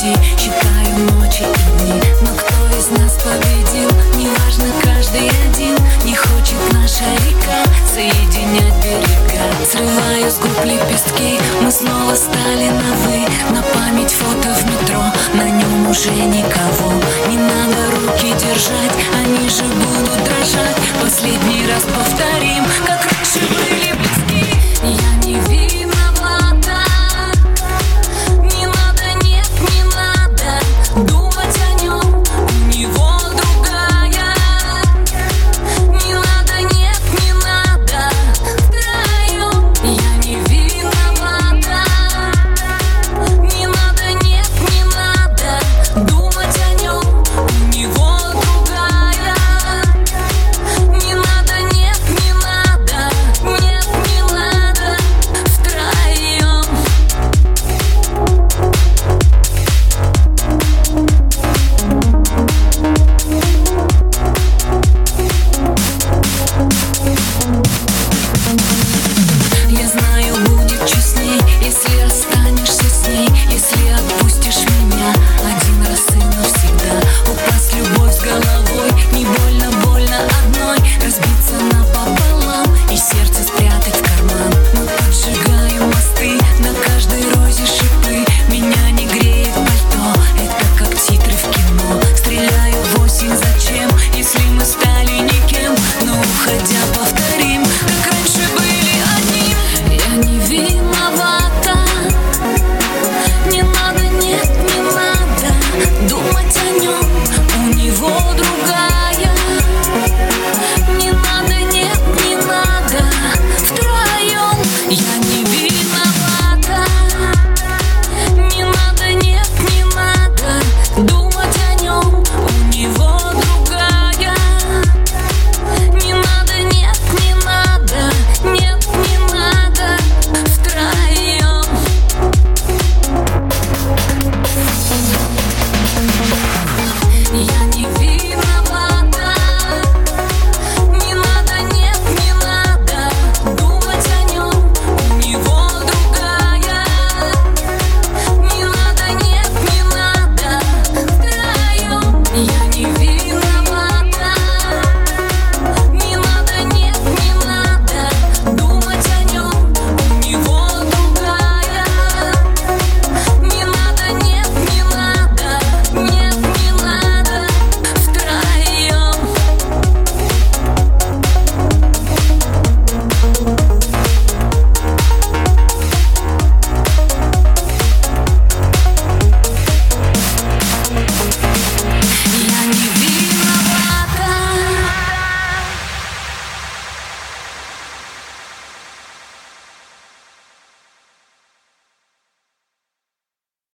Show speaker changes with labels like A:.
A: грусти Считаю ночи и дни. Но кто из нас победил? Неважно, каждый один. Не хочет наша река Соединять берега. Срываю с губ лепестки. Мы снова стали на «вы» На память фото в метро. На нем уже никого. Не надо руки держать. Они же будут дрожать. Последний раз повторим